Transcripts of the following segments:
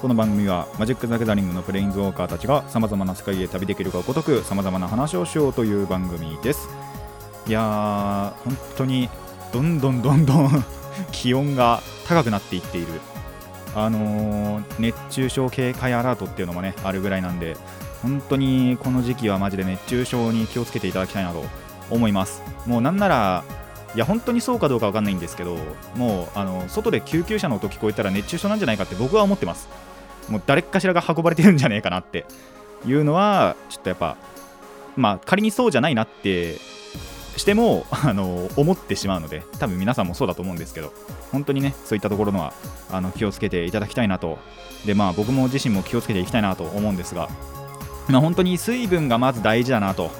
この番組はマジック・ザ・ギャザリングのプレインズウォーカーたちがさまざまな世界へ旅できるがごとくさまざまな話をしようという番組です。いやー本当にどんどんどんどん 気温が高くなっていっている。あのー、熱中症警戒アラートっていうのもねあるぐらいなんで本当にこの時期はマジで熱中症に気をつけていただきたいなと思います。もうなんならいや本当にそうかどうか分かんないんですけどもうあの外で救急車の音聞こえたら熱中症なんじゃないかって僕は思ってます。もう誰かしらが運ばれてるんじゃねえかなっていうのはちょっとやっぱまあ仮にそうじゃないなってしてもあの思ってしまうので多分皆さんもそうだと思うんですけど本当にねそういったところのはあの気をつけていただきたいなと。でまあ僕も自身も気をつけていきたいなと思うんですが、まあ、本当に水分がまず大事だなと。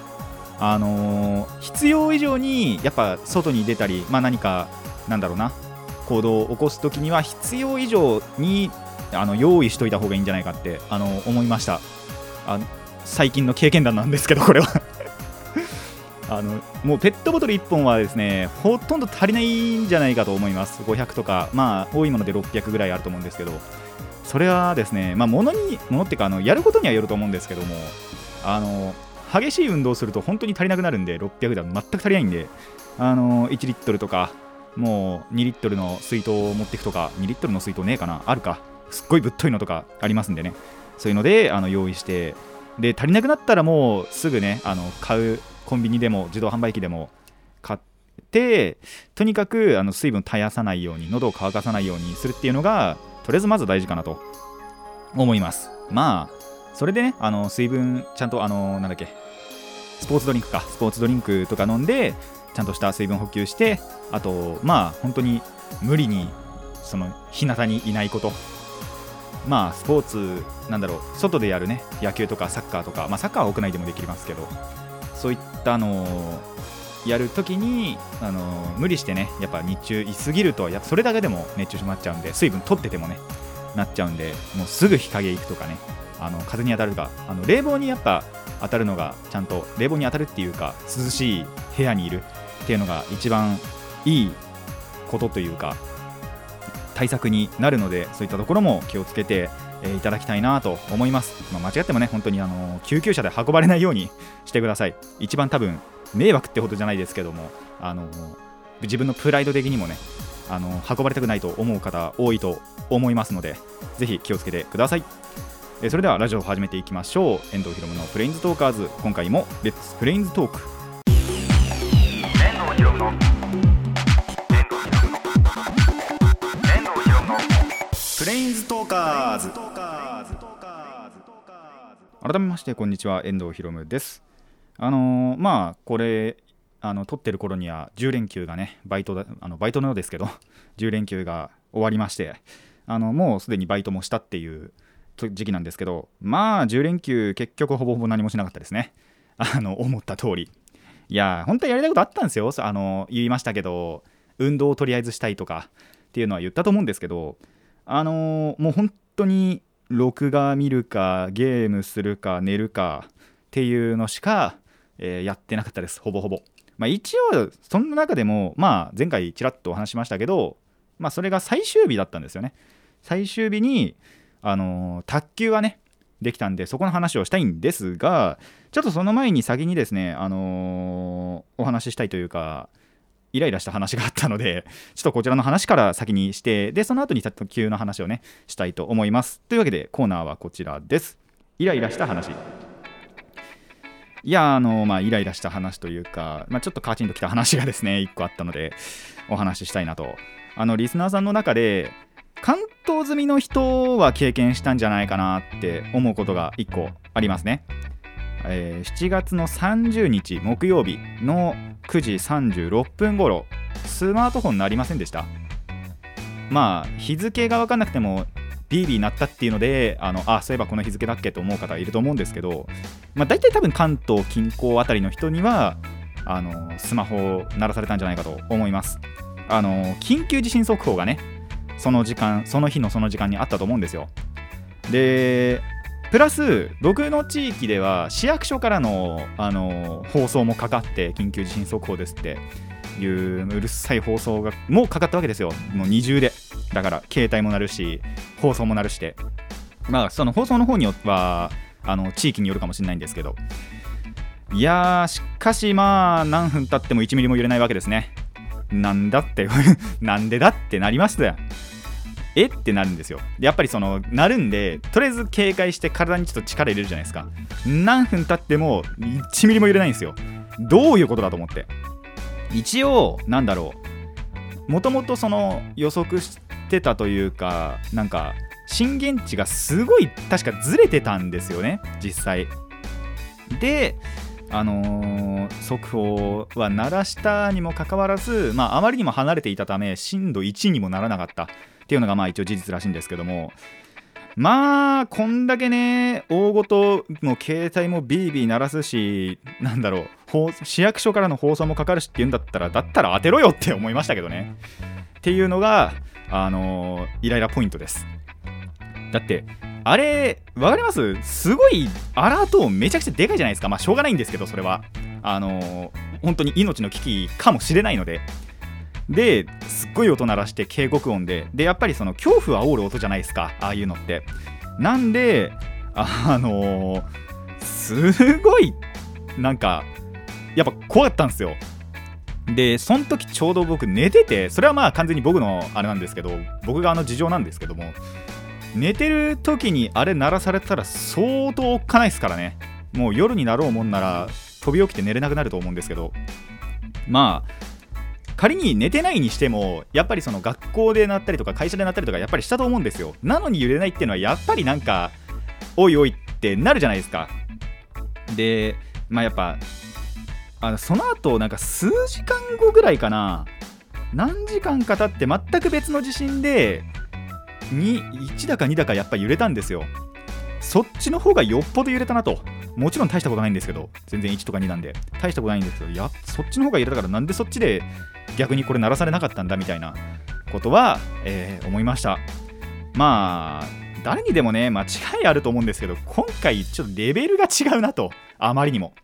あのー、必要以上にやっぱ外に出たり、まあ、何かなんだろうな行動を起こす時には必要以上にあの用意しといた方がいいんじゃないかってあの思いました。あ最近の経験談なんですけどこれは。あのもうペットボトル1本はですねほとんど足りないんじゃないかと思います。500とかまあ多いもので600ぐらいあると思うんですけど。それはですねまあ物に物っていうかあのやることにはよると思うんですけどもあの激しい運動すると本当に足りなくなるんで600では全く足りないんであの1リットルとかもう2リットルの水筒を持っていくとか2リットルの水筒ねえかなあるか。すっごいぶっといのとかありますんでね。そういうのであの用意してで足りなくなったらもうすぐねあの買うコンビニでも自動販売機でも買ってとにかくあの水分絶やさないように喉を乾かさないようにするっていうのがとりあえずまず大事かなと思います。まあそれでねあの水分ちゃんとあのなんだっけスポーツドリンクか。スポーツドリンクとか飲んでちゃんとした水分補給してあとまあ本当に無理にその日向にいないこと。まあスポーツなんだろう外でやるね野球とかサッカーとかまあサッカーは屋内でもできますけどそういったのをやるときにあの無理してねやっぱ日中いすぎるとやそれだけでも熱中症になっちゃうんで水分取っててもねなっちゃうんでもうすぐ日陰行くとかねあの風に当たるとかあの冷房にやっぱ当たるのがちゃんと冷房に当たるっていうか涼しい部屋にいるっていうのが一番いいことというか対策になるのでそういったところも気をつけて、え、いただきたいなと思います、まあ、間違ってもね本当にあの救急車で運ばれないようにしてください。一番多分迷惑ってほどじゃないですけどもあの自分のプライド的にもねあの運ばれたくないと思う方多いと思いますのでぜひ気をつけてください。それではラジオを始めていきましょう。遠藤ひろむのプレインズトーカーズ。今回も Let's プレインズ talk。プレインズトーカーズ。改めましてこんにちは。遠藤ひろむです。あのー、まあこれあの撮ってる頃には10連休がねバイトだあのバイトのようですけど 10連休が終わりましてあのもうすでにバイトもしたっていう時期なんですけどまあ10連休結局ほぼほぼ何もしなかったですね。あの思った通り。いや本当はやりたいことあったんですよ。あの言いましたけど運動をとりあえずしたいとかっていうのは言ったと思うんですけどあのもう本当に録画見るかゲームするか寝るかっていうのしか、えー、やってなかったです。ほぼほぼ。まあ一応そんな中でもまあ前回ちらっとお話しましたけどまあそれが最終日だったんですよね。最終日にあのー、卓球はねできたんでそこの話をしたいんですがちょっとその前に先にですねあのー、お話ししたいというかイライラした話があったので ちょっとこちらの話から先にしてでその後に卓球の話をねしたいと思います。というわけでコーナーはこちらです。イライラした話。いやあのまあイライラした話というか、まあ、ちょっとカチンときた話がですね1個あったのでお話ししたいなと。あのリスナーさんの中で関東済みの人は経験したんじゃないかなって思うことが1個ありますね。えー、7月の30日木曜日の9時36分頃スマートフォンなりませんでした？まあ日付が分かんなくてもビービー鳴ったっていうのであのあそういえばこの日付だっけと思う方いると思うんですけど、まあ、大体多分関東近郊あたりの人にはあのスマホを鳴らされたんじゃないかと思います。あの緊急地震速報がねその時間その日のその時間にあったと思うんですよ。でプラス僕の地域では市役所からのあの放送もかかって緊急地震速報ですっていううるさい放送がもうかかったわけですよ。もう二重で。だから携帯も鳴るし放送も鳴るし。てまあその放送の方によってはあの地域によるかもしれないんですけど。いやーしかしまあ何分経っても1ミリも揺れないわけですね。なんだって なんでだってなりましたよ。え？ってなるんですよ。でやっぱりそのなるんでとりあえず警戒して体にちょっと力入れるじゃないですか。何分経っても1ミリも揺れないんですよ。どういうことだと思って。一応なんだろう。もともとその予測してたというかなんか震源地がすごい確かずれてたんですよね。実際。であのー、速報は鳴らしたにもかかわらず、まあ、あまりにも離れていたため震度1にもならなかった。っていうのがまあ一応事実らしいんですけどもまあこんだけね大ごとの携帯もビービー鳴らすしなんだろう市役所からの放送もかかるしっていうんだったらだったら当てろよって思いましたけどね。っていうのがあのー、イライラポイントです。だってあれ分かります？すごいアラートめちゃくちゃでかいじゃないですか。まあしょうがないんですけどそれは。あのー、本当に命の危機かもしれないので。ですっごい音鳴らして警告音で。でやっぱりその恐怖を煽る音じゃないですか。ああいうのって。なんであのー、すごいなんかやっぱ怖かったんですよ。でその時ちょうど僕寝ててそれはまあ完全に僕のあれなんですけど僕側の事情なんですけども寝てる時にあれ鳴らされたら相当おっかないですからね。もう夜になろうもんなら飛び起きて寝れなくなると思うんですけど。まあ仮に寝てないにしてもやっぱりその学校でなったりとか会社でなったりとかやっぱりしたと思うんですよ。なのに揺れないっていうのはやっぱりなんかおいおいってなるじゃないですか。でまあやっぱあのその後なんか数時間後ぐらいかな。何時間か経って全く別の地震で1だか2だかやっぱ揺れたんですよ。そっちの方がよっぽど揺れたなと。もちろん大したことないんですけど全然1とか2なんで。大したことないんですけどやそっちの方が揺れたからなんでそっちで逆にこれ鳴らされなかったんだみたいなことは、えー、思いました。まあ誰にでもね間違いあると思うんですけど今回ちょっとレベルが違うなと。あまりにも。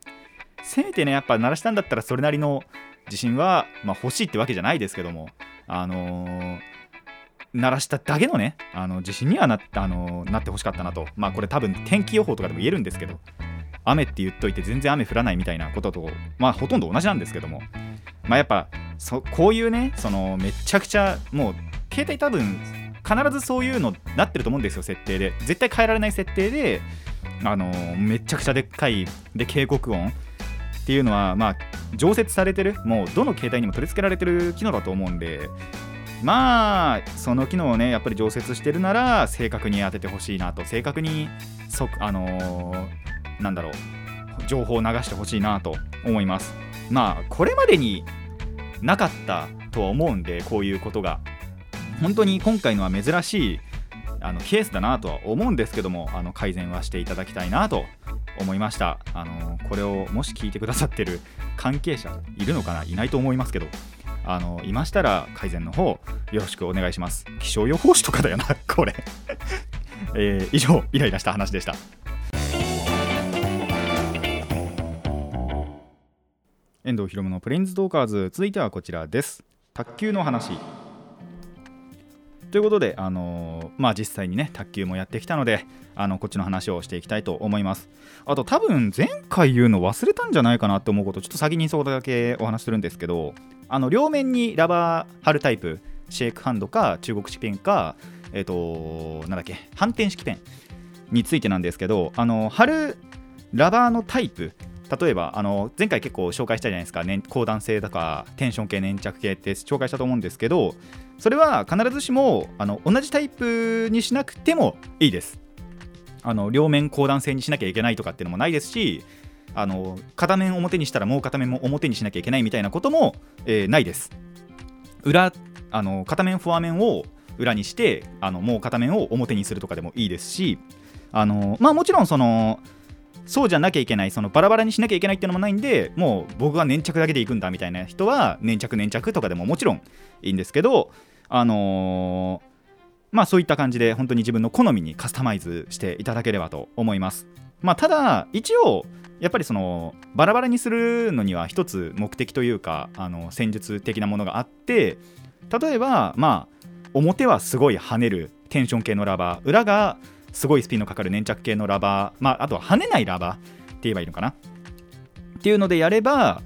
せめてねやっぱ鳴らしたんだったらそれなりの自信は、まあ、欲しいってわけじゃないですけどもあのー、鳴らしただけのねあの自信にはな,、あの、なってほしかったなと。まあこれ多分天気予報とかでも言えるんですけど雨って言っといて全然雨降らないみたいなこととまあほとんど同じなんですけども。まあやっぱそこういうねそのめちゃくちゃもう携帯多分必ずそういうのなってると思うんですよ設定で。絶対変えられない設定であのめちゃくちゃでっかいで警告音。っていうのはまあ常設されてるもうどの携帯にも取り付けられてる機能だと思うんでまあその機能をねやっぱり常設してるなら正確に当ててほしいなと。正確にそあのー、なんだろう情報を流してほしいなと思います。まあこれまでになかったとは思うんでこういうことが。本当に今回のは珍しいあのケースだなとは思うんですけどもあの改善はしていただきたいなと思いました。あのこれをもし聞いてくださってる関係者いるのかな？いないと思いますけど。あのいましたら改善の方よろしくお願いします。気象予報士とかだよなこれ。えー、以上イライラした話でした。遠藤博のプレインズトーカーズ続いてはこちらです。卓球の話。ということで、あの、まあ、実際にね卓球もやってきたのであのこっちの話をしていきたいと思います。あと多分前回言うの忘れたんじゃないかなって思うことちょっと先にそこだけお話するんですけどあの両面にラバー貼るタイプシェイクハンドか中国式ペンかえっ、ー、となんだっけ反転式ペンについてなんですけどあの貼るラバーのタイプ例えばあの前回結構紹介したじゃないですか、ね、高弾性とかテンション系粘着系って紹介したと思うんですけどそれは必ずしもあの同じタイプにしなくてもいいです。あの両面高弾性にしなきゃいけないとかっていうのもないですしあの片面表にしたらもう片面も表にしなきゃいけないみたいなことも、えー、ないです。裏あの片面フォア面を裏にしてあのもう片面を表にするとかでもいいですしあのまあもちろんそのそうじゃなきゃいけないそのバラバラにしなきゃいけないっていうのもないんでもう僕は粘着だけでいくんだみたいな人は粘着粘着とかでももちろんいいんですけどあのー、まあそういった感じで本当に自分の好みにカスタマイズしていただければと思います。まあただ一応やっぱりそのバラバラにするのには一つ目的というかあの戦術的なものがあって例えばまあ表はすごい跳ねるテンション系のラバー裏がすごいスピンのかかる粘着系のラバー、まあ、あとは跳ねないラバーって言えばいいのかな。っていうのでやれば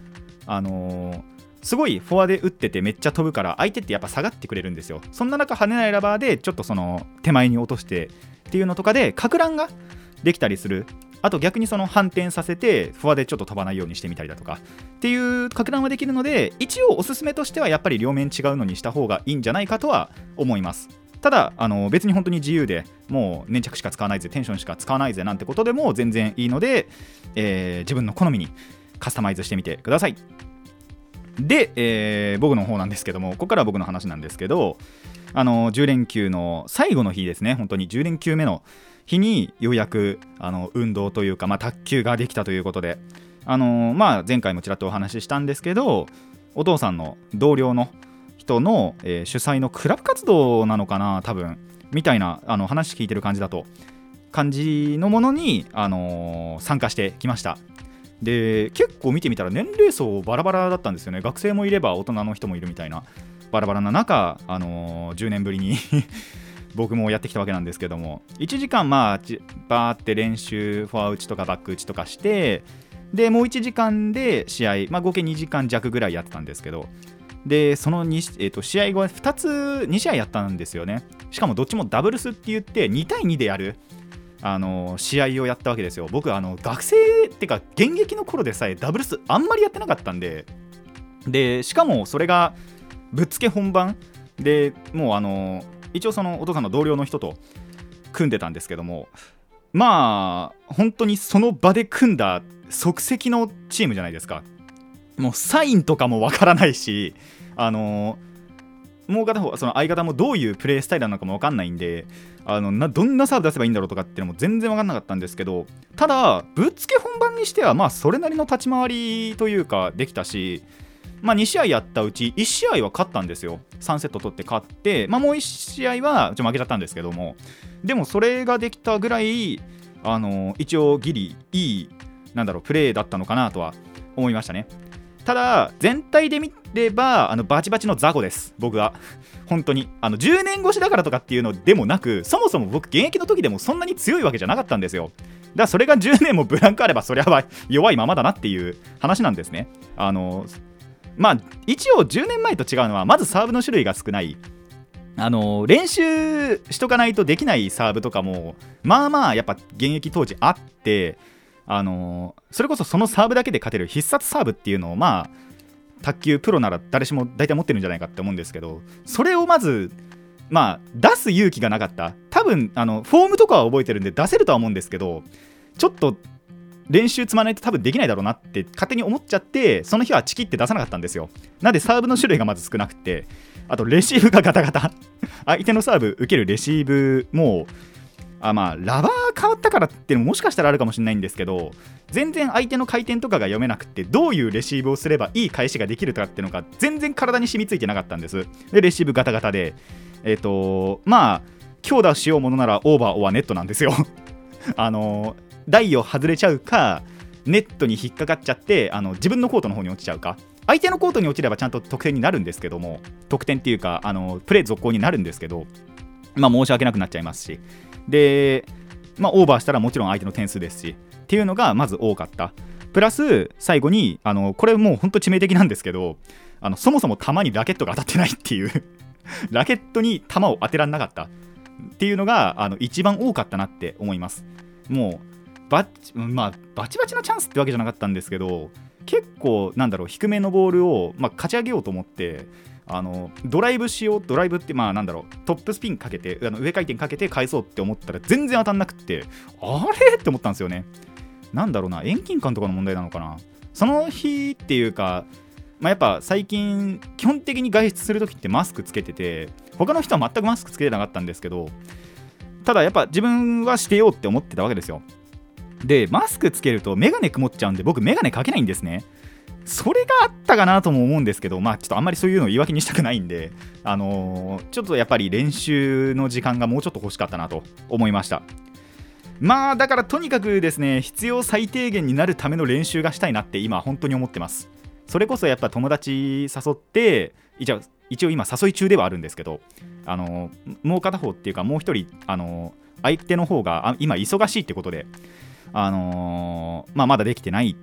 あのー、すごいフォアで打っててめっちゃ飛ぶから相手ってやっぱ下がってくれるんですよ。そんな中跳ねないラバーでちょっとその手前に落としてっていうのとかでかく乱ができたりする。あと逆にその反転させてフォアでちょっと飛ばないようにしてみたりだとか。っていうか乱はできるので一応おすすめとしてはやっぱり両面違うのにした方がいいんじゃないかとは思います。ただあの別に本当に自由でもう粘着しか使わないぜテンションしか使わないぜなんてことでも全然いいので、えー、自分の好みにカスタマイズしてみてください。で、えー、僕の方なんですけどもここからは僕の話なんですけどあの10連休の最後の日ですね本当に。10連休目の日にようやくあの運動というか、まあ、卓球ができたということで、あの、まあ、前回もちらっとお話ししたんですけどお父さんの同僚の人の、えー、主催のクラブ活動なのかな多分。みたいなあの話聞いてる感じだと。感じのものに、あのー、参加してきました。で結構見てみたら年齢層バラバラだったんですよね。学生もいれば大人の人もいるみたいなバラバラな中、あのー、10年ぶりに 僕もやってきたわけなんですけども。1時間まあバーって練習フォア打ちとかバック打ちとかしてでもう1時間で試合、まあ、合計2時間弱ぐらいやってたんですけどでその2、えー、と試合後は2つ2試合やったんですよね。しかもどっちもダブルスって言って2対2でやるあの試合をやったわけですよ。僕あの学生ってか現役の頃でさえダブルスあんまりやってなかったんで。でしかもそれがぶっつけ本番。でもうあの一応そのお父さんの同僚の人と組んでたんですけども。まあ本当にその場で組んだ即席のチームじゃないですか。もうサインとかもわからないしあのもう片方その相方もどういうプレースタイルなのかも分かんないんであのなどんなサーブ出せばいいんだろうとかっていうのも全然分かんなかったんですけどただぶっつけ本番にしてはまあそれなりの立ち回りというかできたしまあ、2試合やったうち1試合は勝ったんですよ。3セット取って勝って、まあ、もう1試合はちょ負けちゃったんですけども。でもそれができたぐらいあの一応ギリいいなんだろうプレーだったのかなとは思いましたね。ただ全体で見ればあのバチバチの雑魚です。僕は。本当に。あの10年越しだからとかっていうのでもなくそもそも僕現役の時でもそんなに強いわけじゃなかったんですよ。だからそれが10年もブランクあればそりゃ 弱いままだなっていう話なんですね。あのまあ一応10年前と違うのはまずサーブの種類が少ない。あの練習しとかないとできないサーブとかもまあまあやっぱ現役当時あってあのそれこそそのサーブだけで勝てる必殺サーブっていうのをまあ卓球プロなら誰しも大体持ってるんじゃないかって思うんですけどそれをまずまあ出す勇気がなかった。多分あのフォームとかは覚えてるんで出せるとは思うんですけどちょっと練習積まないと多分できないだろうなって勝手に思っちゃってその日はチキって出さなかったんですよ。なんでサーブの種類がまず少なくてあとレシーブがガタガタ。相手のサーブ受けるレシーブもあまあラバ変わったからってもしかしたらあるかもしれないんですけど全然相手の回転とかが読めなくてどういうレシーブをすればいい返しができるかっていうのが全然体に染みついてなかったんです。でレシーブガタガタでえっ、ー、とまあ強打しようものならオーバーオアネットなんですよ。あの台を外れちゃうかネットに引っかかっちゃってあの自分のコートの方に落ちちゃうか。相手のコートに落ちればちゃんと得点になるんですけども得点っていうかあのプレー続行になるんですけどまあ申し訳なくなっちゃいますし。でまあオーバーしたらもちろん相手の点数ですしっていうのがまず多かった。プラス最後にあのこれもう本当致命的なんですけどあのそもそも球にラケットが当たってないっていう ラケットに球を当てられなかった。っていうのがあの一番多かったなって思います。もうバチ,、まあ、バチバチなチャンスってわけじゃなかったんですけど結構なんだろう低めのボールを、まあ、勝ち上げようと思ってあのドライブしようドライブってまあなんだろうトップスピンかけてあの上回転かけて返そうって思ったら全然当たんなくってあれ？って思ったんですよね。なんだろうな遠近感とかの問題なのかな。その日っていうかまあ、やっぱ最近基本的に外出するときってマスクつけてて他の人は全くマスクつけてなかったんですけどただやっぱ自分はしてようって思ってたわけですよ。でマスクつけるとメガネ曇っちゃうんで僕メガネかけないんですね。それがあったかなとも思うんですけどまあちょっとあんまりそういうのを言い訳にしたくないんであのー、ちょっとやっぱり練習の時間がもうちょっと欲しかったなと思いました。まあだからとにかくですね必要最低限になるための練習がしたいなって今本当に思ってます。それこそやっぱ友達誘って一応一応今誘い中ではあるんですけどあのもう片方っていうかもう一人あの相手の方が今忙しいってことであのー、まあ、まだできてない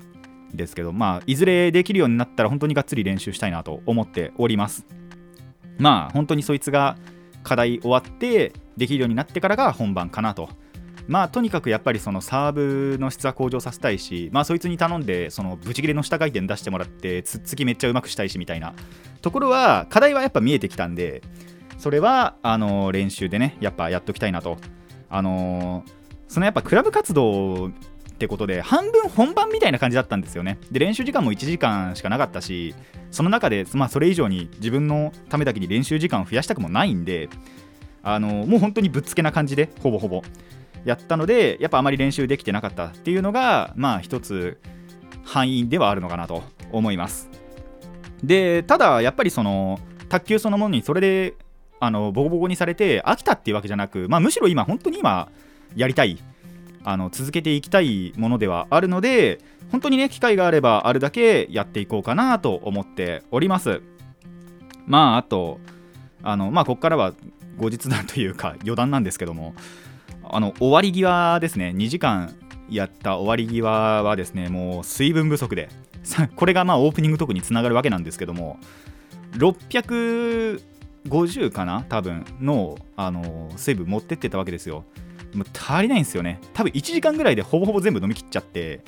ですけど、まあ、いずれできるようになったら本当にがっつり練習したいなと思っております。まあ本当にそいつが課題終わってできるようになってからが本番かなと。まあとにかくやっぱりそのサーブの質は向上させたいしまあそいつに頼んでそのブチ切れの下回転出してもらってつっつきめっちゃうまくしたいしみたいな。ところは課題はやっぱ見えてきたんでそれはあの練習でねやっぱやっときたいなと。あのそのやっぱクラブ活動ってことで半分本番みたいな感じだったんですよね。で練習時間も1時間しかなかったしその中で、まあ、それ以上に自分のためだけに練習時間を増やしたくもないんであのもう本当にぶっつけな感じでほぼほぼ。やったのでやっぱあまり練習できてなかったっていうのがまあ一つ範囲ではあるのかなと思います。でただやっぱりその卓球そのものにそれであのボコボコにされて飽きたっていうわけじゃなく、まあ、むしろ今本当に今やりたいあの続けていきたいものではあるので本当にね機会があればあるだけやっていこうかなと思っております。まああとあのまあここからは後日談というか 余談なんですけどもあの終わり際ですね。2時間やった終わり際はですねもう水分不足で これがまあオープニングトークにつながるわけなんですけども650かな？多分のあの水分持ってってたわけですよ。もう足りないんですよね。多分1時間ぐらいでほぼほぼ全部飲み切っちゃって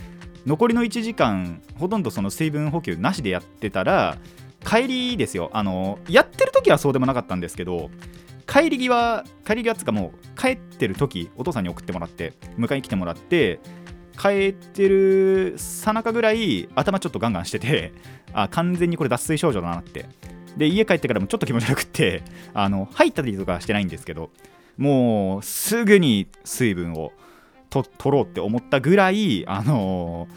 残りの1時間ほとんどその水分補給なしでやってたら帰りですよ。あのやってる時はそうでもなかったんですけど帰り際帰り際つかもう帰ってる時お父さんに送ってもらって迎えに来てもらって帰ってるさなかぐらい頭ちょっとガンガンしててあ完全にこれ脱水症状だなって。で家帰ってからもちょっと気持ち悪くってあの入ったりとかしてないんですけどもうすぐに水分をと取ろうって思ったぐらいあの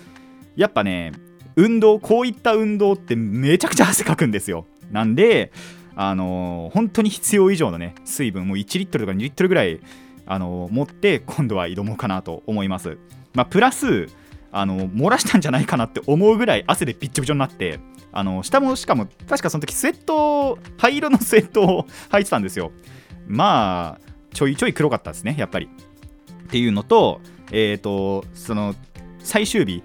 ー、やっぱね運動こういった運動ってめちゃくちゃ汗かくんですよ。なんであのー、本当に必要以上のね水分もう1リットルとか2リットルぐらい、あのー、持って今度は挑もうかなと思います、まあ、プラスあの漏らしたんじゃないかなって思うぐらい汗でびっちょびちょになってあの下もしかも確かその時スウェット灰色のスウェットを履いてたんですよ。まあちょいちょい黒かったですねやっぱり。っていうのとえっ、ー、とその最終日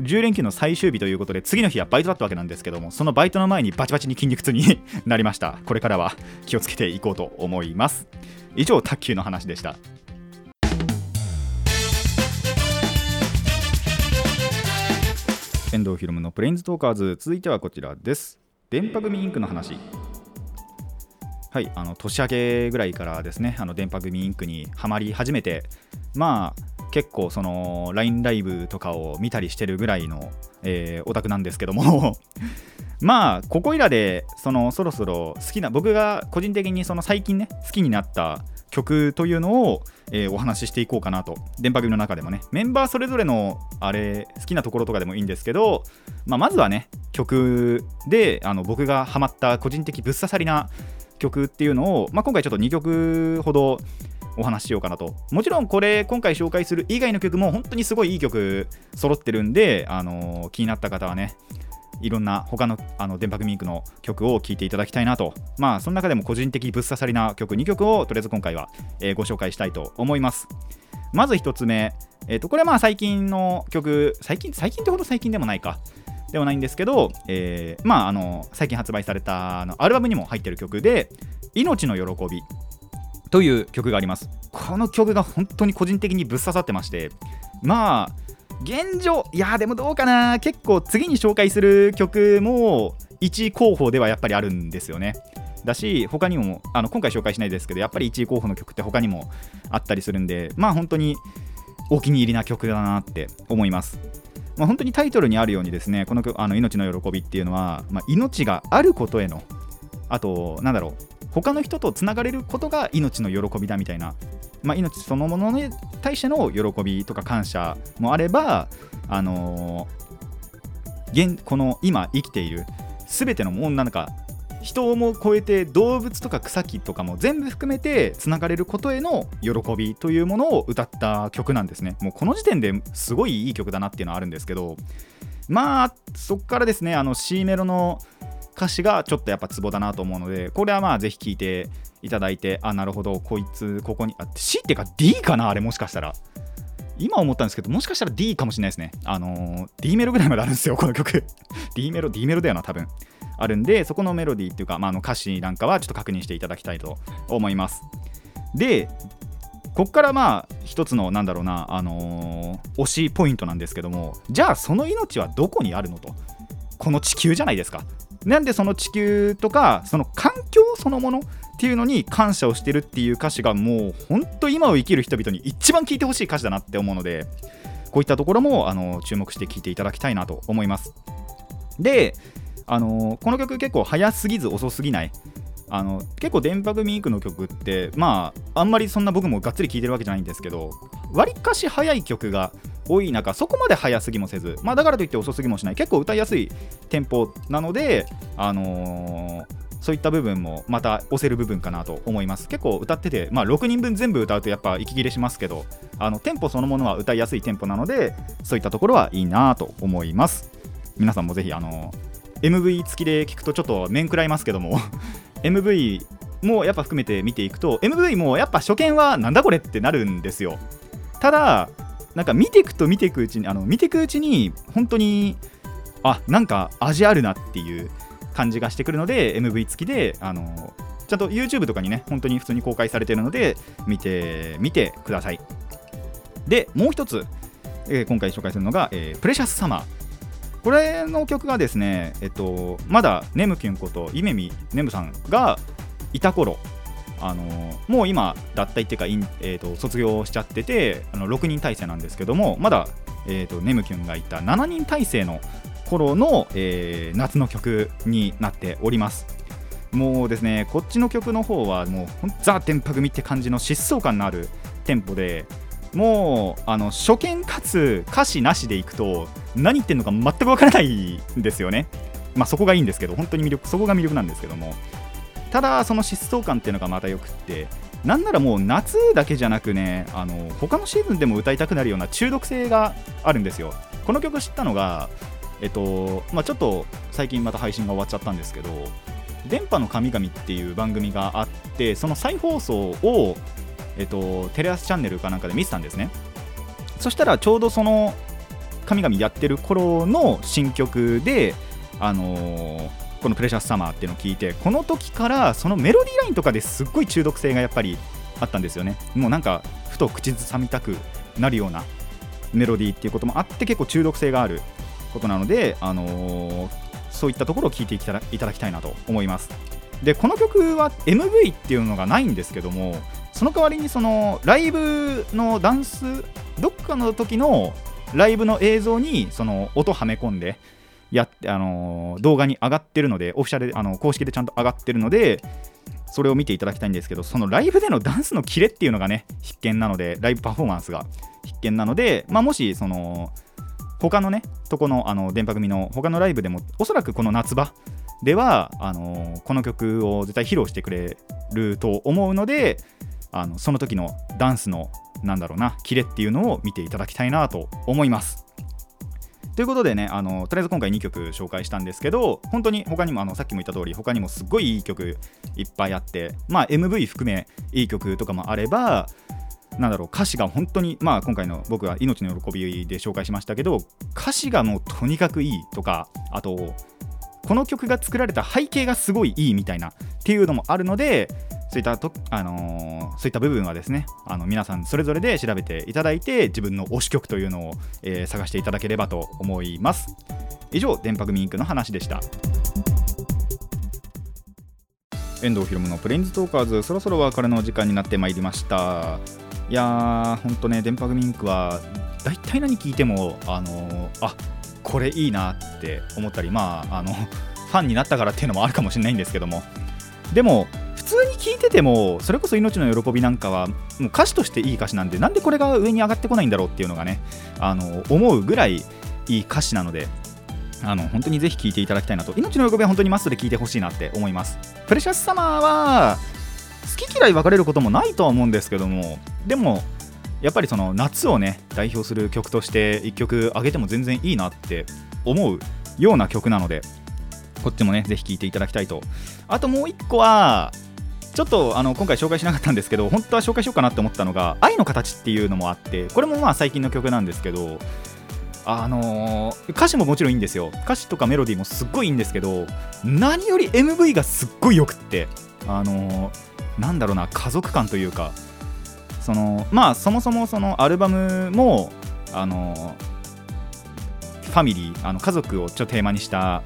10連休の最終日ということで次の日はバイトだったわけなんですけどもそのバイトの前にバチバチに筋肉痛に なりました。これからは気をつけていこうと思います。以上卓球の話でした。遠藤ひろむのプレインズトーカーズ続いてはこちらです。電波組インクの話。はいあの年明けぐらいからですねあの電波組インクにはまり始めてまあ結構その LINE ライブとかを見たりしてるぐらいの、えー、オタクなんですけども。まあここいらでそのそろそろ好きな僕が個人的にその最近ね好きになった曲というのを、えー、お話ししていこうかなと。電波組の中でもね。メンバーそれぞれのあれ好きなところとかでもいいんですけど、まあ、まずはね曲であの僕がハマった個人的ぶっ刺さりな曲っていうのを、まあ、今回ちょっと2曲ほどお話ししようかなと。もちろんこれ今回紹介する以外の曲も本当にすごいいい曲揃ってるんで、あのー、気になった方はねいろんな他のあの電波ミンクの曲を聴いていただきたいなと。まあその中でも個人的ぶっ刺さりな曲2曲をとりあえず今回は、えー、ご紹介したいと思います。まず1つ目、えー、とこれはまあ最近の曲最近最近ってほど最近でもないか。ではないんですけど、えー、まああの最近発売されたあのアルバムにも入ってる曲で「命の喜び」という曲があります。この曲が本当に個人的にぶっ刺さってましてまあ現状いやでもどうかな結構次に紹介する曲も1位候補ではやっぱりあるんですよね。だし他にもあの今回紹介しないですけどやっぱり1位候補の曲って他にもあったりするんでまあ本当にお気に入りな曲だなって思います。まあ、本当にタイトルにあるようにですねこのあの命の喜びっていうのは、まあ、命があることへのあとなんだろう他の人とつながれることが命の喜びだみたいな、まあ、命そのものに対しての喜びとか感謝もあれば、あのー、現この今生きている全てのものなんか人をも超えて動物とか草木とかも全部含めてつながれることへの喜びというものを歌った曲なんですね。もうこの時点ですごいいい曲だなっていうのはあるんですけどまあそっからですねあの C メロの歌詞がちょっとやっぱツボだなと思うのでこれはまあぜひ聴いていただいてあなるほどこいつここにあ C っていうか D かなあれもしかしたら。今思ったんですけどもしかしたら D かもしれないですね。あのー、D メロぐらいまであるんですよこの曲。D メロ D メロだよな多分。あるんでそこのメロディーっていうか、まあ、あの歌詞なんかはちょっと確認していただきたいと思います。でこっからまあ一つのなんだろうな、あのー、推しポイントなんですけどもじゃあその命はどこにあるのと？この地球じゃないですか。なんでその地球とかその環境そのものっていうのに感謝をしてるっていう歌詞がもう本当今を生きる人々に一番聴いてほしい歌詞だなって思うのでこういったところもあの注目して聴いていただきたいなと思います。であのこの曲結構早すぎず遅すぎない。あの結構電波組インクの曲ってまああんまりそんな僕もがっつり聴いてるわけじゃないんですけどわりかし早い曲が多い中そこまで早すぎもせず、まあ、だからといって遅すぎもしない。結構歌いやすいテンポなので、あのー、そういった部分もまた押せる部分かなと思います。結構歌ってて、まあ、6人分全部歌うとやっぱ息切れしますけどあのテンポそのものは歌いやすいテンポなのでそういったところはいいなと思います。皆さんもぜひあの MV 付きで聞くとちょっと面食らいますけども MV もやっぱ含めて見ていくと MV もやっぱ初見はなんだこれってなるんですよ。ただなんか見ていくと見ていくうちにあの見ていくうちに本当にあなんか味あるなっていう感じがしてくるので MV 付きであのちゃんと YouTube とかにね本当に普通に公開されてるので見てみてください。でもう一つ、えー、今回紹介するのが、えー、プレシャスサマーこれの曲がですね、えっと、まだネムキュンことイメミネムさんがいた頃あのもう今脱退っていうか、えーと、卒業しちゃっててあの6人体制なんですけどもまだ、えーと、ネムキュンがいた7人体制の頃の、えー、夏の曲になっております。もうですねこっちの曲の方はもうザ・電波組って感じの疾走感のあるテンポでもうあの初見かつ歌詞なしでいくと何言ってんのか全くわからないんですよね。まあそこがいいんですけど本当に魅力そこが魅力なんですけども。ただその疾走感っていうのがまたよくってなんならもう夏だけじゃなくねあの他のシーズンでも歌いたくなるような中毒性があるんですよ。この曲知ったのがえっとまあ、ちょっと最近また配信が終わっちゃったんですけど「電波の神々」っていう番組があってその再放送を、えっと、テレ朝チャンネルかなんかで見てたんですね。そしたらちょうどその神々やってる頃の新曲であのーこの「プレシャスサマー」っていうのを聞いてこの時からそのメロディーラインとかですっごい中毒性がやっぱりあったんですよね。もうなんかふと口ずさみたくなるようなメロディーっていうこともあって結構中毒性があることなので、あのー、そういったところを聞いていただきたいなと思います。でこの曲は MV っていうのがないんですけどもその代わりにそのライブのダンスどっかの時のライブの映像にその音はめ込んでや、あの、動画に上がってるので、オフィシャル、あの公式でちゃんと上がってるので、それを見ていただきたいんですけど、そのライブでのダンスのキレっていうのがね、必見なので、ライブパフォーマンスが必見なので、まあ、もし、その、他のね、とこのあの電波組の他のライブでも、おそらくこの夏場では、あの、この曲を絶対披露してくれると思うので、あのその時のダンスの、なんだろうな、キレっていうのを見ていただきたいなと思います。ということでねあのとりあえず今回2曲紹介したんですけど本当に他にもあのさっきも言った通り他にもすっごいいい曲いっぱいあってまあ MV 含めいい曲とかもあればなんだろう歌詞が本当にまあ今回の僕は命の喜びで紹介しましたけど歌詞がもうとにかくいいとかあとこの曲が作られた背景がすごいいいみたいなっていうのもあるのでそういったと、あのー、そういった部分はですねあの皆さんそれぞれで調べていただいて自分の推し曲というのを、えー、探していただければと思います。以上電波組インクの話でした。遠藤ひろむのプレインズトーカーズそろそろ別れの時間になってまいりました。いやーほんとね電波組インクは大体何聞いてもあのー、あこれいいなって思ったりまああのファンになったからっていうのもあるかもしれないんですけども。でも普通に聞いててもそれこそ命の喜びなんかはもう歌詞としていい歌詞なんでなんでこれが上に上がってこないんだろうっていうのがねあの思うぐらいいい歌詞なのであの本当にぜひ聴いていただきたいなと。命の喜びは本当にマストで聴いてほしいなって思います。プレシャスサマーは好き嫌い分かれることもないとは思うんですけどもでもやっぱりその夏をね代表する曲として1曲上げても全然いいなって思うような曲なのでこっちもねぜひ聴いていただきたいと。あともう1個はちょっとあの今回紹介しなかったんですけど本当は紹介しようかなって思ったのが「愛の形」っていうのもあってこれもまあ最近の曲なんですけどあのー、歌詞ももちろんいいんですよ。歌詞とかメロディーもすっごいいいんですけど何より MV がすっごいよくってあのー、なんだろうな家族感というかそのまあそもそもそのアルバムもあのファミリーあの家族をちょっとテーマにした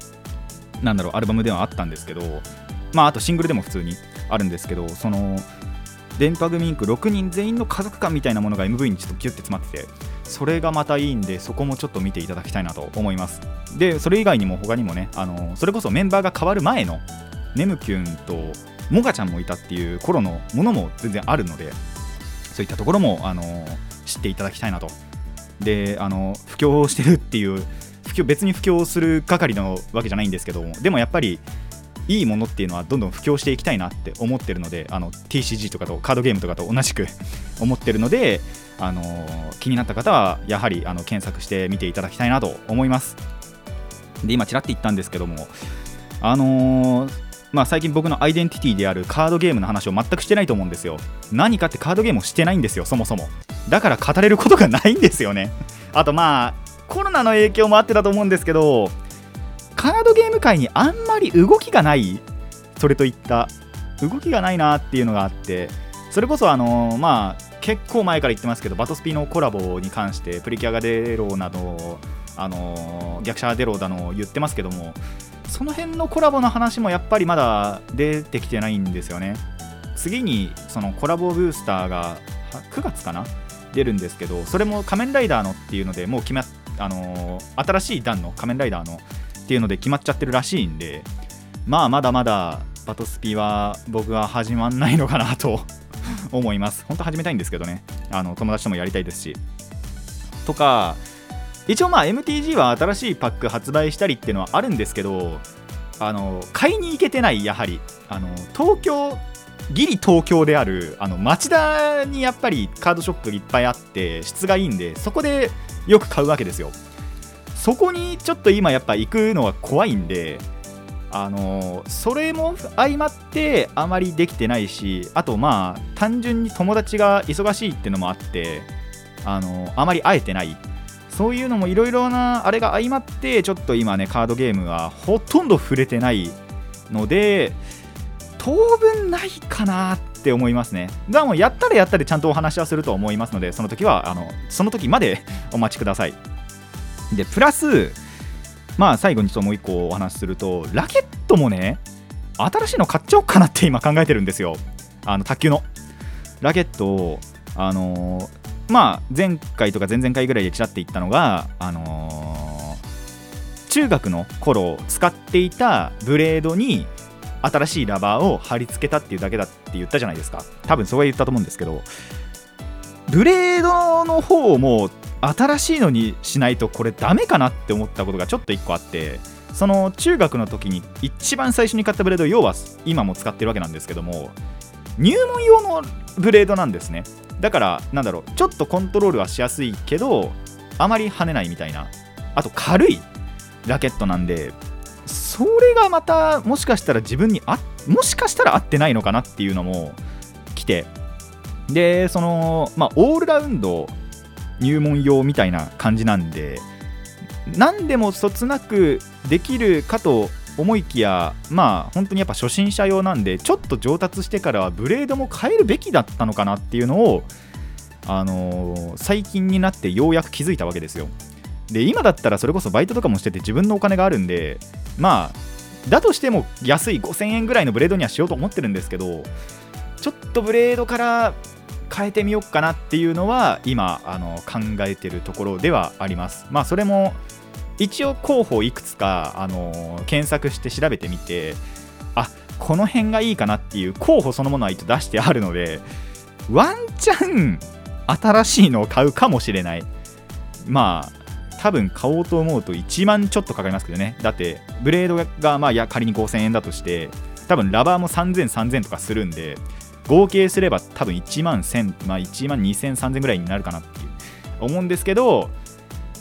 なんだろうアルバムではあったんですけどまああとシングルでも普通に。あるんですけどその電波組インク6人全員の家族感みたいなものが MV にちょっとギュッて詰まっててそれがまたいいんでそこもちょっと見ていただきたいなと思います。でそれ以外にも他にもねあのそれこそメンバーが変わる前のネムキュンとモガちゃんもいたっていう頃のものも全然あるのでそういったところもあの知っていただきたいなと。であの布教してるっていう別に布教する係のわけじゃないんですけどもでもやっぱりいいものっていうのはどんどん布教していきたいなって思ってるのであの TCG とかとカードゲームとかと同じく 思ってるのであの気になった方はやはりあの検索してみていただきたいなと思いますで今ちらって言ったんですけどもあのーまあ、最近僕のアイデンティティであるカードゲームの話を全くしてないと思うんですよ。何かってカードゲームをしてないんですよ、そもそも。だから語れることがないんですよね。あとまあ、コロナの影響もあってたと思うんですけど、カードゲーム界にあんまり動きがない、それといった動きがないなっていうのがあって、それこそあの、まあ、結構前から言ってますけど、バトスピのコラボに関して、プリキュアが出ろなど、あの、逆者出ろだの言ってますけども、その辺のコラボの話もやっぱりまだ出てきてないんですよね。次にそのコラボブースターが9月かな？出るんですけどそれも仮面ライダーのっていうのでもう決まあの、新しい段の仮面ライダーのっていうので決まっちゃってるらしいんでまあまだまだバトスピは僕は始まんないのかなと 思います。本当始めたいんですけどね。あの友達ともやりたいですし。とか一応まあ MTG は新しいパック発売したりっていうのはあるんですけどあの買いに行けてないやはり。あの東京ギリ東京であるあの町田にやっぱりカードショップいっぱいあって質がいいんでそこでよく買うわけですよ。そこにちょっと今やっぱ行くのは怖いんであのそれも相まってあまりできてないしあとまあ単純に友達が忙しいっていうのもあってあのあまり会えてない。そういうのもいろいろなあれが相まってちょっと今ねカードゲームはほとんど触れてないので当分ないかなって思いますね。だからもうやったらやったでちゃんとお話はすると思いますのでその時はあのその時までお待ちください。でプラスまあ最後にちょっともう一個お話しするとラケットもね新しいの買っちゃおうかなって今考えてるんですよ。あの卓球の。ラケットをあのまあ、前回とか前々回ぐらいでちらって言ったのが、あのー、中学の頃使っていたブレードに新しいラバーを貼り付けたっていうだけだって言ったじゃないですか。多分そこは言ったと思うんですけどブレードの方も新しいのにしないとこれダメかなって思ったことがちょっと1個あってその中学の時に一番最初に買ったブレード要は今も使ってるわけなんですけども入門用のブレードなんですね。だからなんだろうちょっとコントロールはしやすいけどあまり跳ねないみたいな。あと軽いラケットなんでそれがまたもしかしたら自分にあもしかしたら合ってないのかなっていうのも来て。でそのまあオールラウンド入門用みたいな感じなんで何でもそつなくできるかと思いきやまあ本当にやっぱ初心者用なんでちょっと上達してからはブレードも変えるべきだったのかなっていうのをあのー、最近になってようやく気づいたわけですよ。で今だったらそれこそバイトとかもしてて自分のお金があるんでまあだとしても安い5000円ぐらいのブレードにはしようと思ってるんですけどちょっとブレードから変えてみようかなっていうのは今あの考えてるところではあります。まあそれも一応候補いくつか、あの、検索して調べてみてあこの辺がいいかなっていう候補そのものは一応出してあるのでワンチャン新しいのを買うかもしれない。まあ多分買おうと思うと1万ちょっとかかりますけどね。だってブレードがまあや仮に5000円だとして多分ラバーも3000、3000とかするんで合計すれば多分1万1000、まあ、1万2000、3000ぐらいになるかなっていう思うんですけど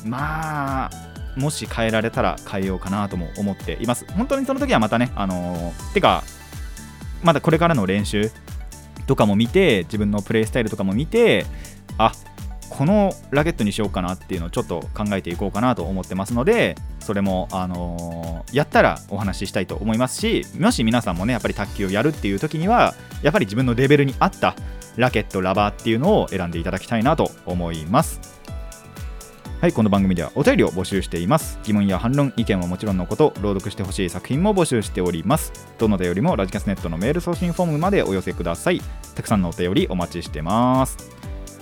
まあもし変えられたら変えようかなとも思っています。本当にその時はまたねあのー、てかまだこれからの練習とかも見て自分のプレイスタイルとかも見てあこのラケットにしようかなっていうのをちょっと考えていこうかなと思ってますのでそれも、あのー、やったらお話ししたいと思いますしもし皆さんもねやっぱり卓球をやるっていう時にはやっぱり自分のレベルに合ったラケットラバーっていうのを選んでいただきたいなと思います。はいこの番組ではお便りを募集しています。疑問や反論意見はもちろんのこと朗読してほしい作品も募集しております。どのお便りもラジキャスネットのメール送信フォームまでお寄せください。たくさんのお便りお待ちしてます。